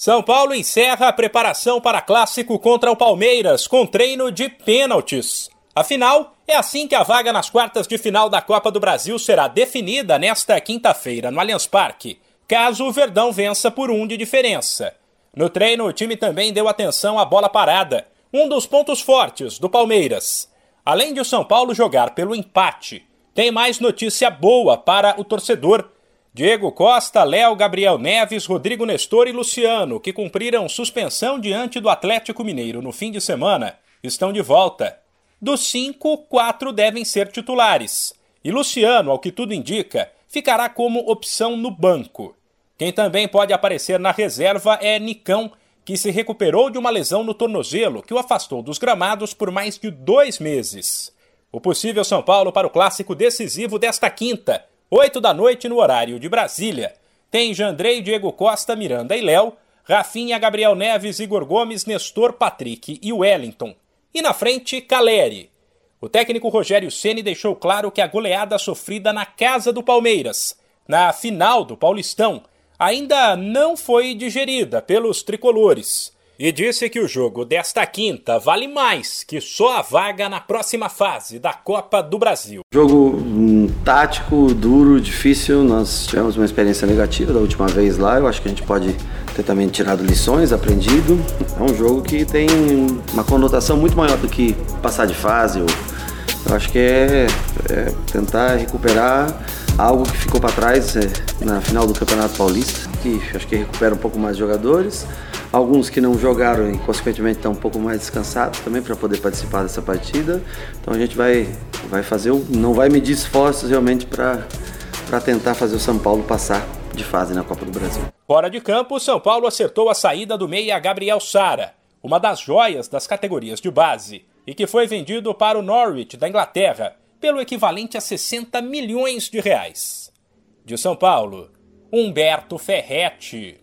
São Paulo encerra a preparação para clássico contra o Palmeiras com treino de pênaltis. Afinal, é assim que a vaga nas quartas de final da Copa do Brasil será definida nesta quinta-feira no Allianz Parque, caso o Verdão vença por um de diferença. No treino, o time também deu atenção à bola parada, um dos pontos fortes do Palmeiras. Além de o São Paulo jogar pelo empate, tem mais notícia boa para o torcedor Diego Costa, Léo, Gabriel Neves, Rodrigo Nestor e Luciano, que cumpriram suspensão diante do Atlético Mineiro no fim de semana, estão de volta. Dos cinco, quatro devem ser titulares. E Luciano, ao que tudo indica, ficará como opção no banco. Quem também pode aparecer na reserva é Nicão, que se recuperou de uma lesão no tornozelo que o afastou dos gramados por mais de dois meses. O possível São Paulo para o clássico decisivo desta quinta, 8 da noite no horário de Brasília. Tem Jandrei, Diego Costa, Miranda e Léo, Rafinha, Gabriel Neves, Igor Gomes, Nestor, Patrick e Wellington. E na frente, Caleri. O técnico Rogério Ceni deixou claro que a goleada sofrida na casa do Palmeiras, na final do Paulistão, ainda não foi digerida pelos tricolores e disse que o jogo desta quinta vale mais que só a vaga na próxima fase da Copa do Brasil. Jogo um, tático, duro, difícil. Nós tivemos uma experiência negativa da última vez lá. Eu acho que a gente pode ter também tirado lições, aprendido. É um jogo que tem uma conotação muito maior do que passar de fase. Eu, acho que é, é tentar recuperar algo que ficou para trás é, na final do Campeonato Paulista, que acho que recupera um pouco mais jogadores. Alguns que não jogaram e, consequentemente, estão um pouco mais descansados também para poder participar dessa partida. Então a gente vai, vai fazer, não vai medir esforços realmente para tentar fazer o São Paulo passar de fase na Copa do Brasil. Fora de campo, o São Paulo acertou a saída do meia Gabriel Sara, uma das joias das categorias de base, e que foi vendido para o Norwich da Inglaterra pelo equivalente a 60 milhões de reais. De São Paulo, Humberto Ferretti.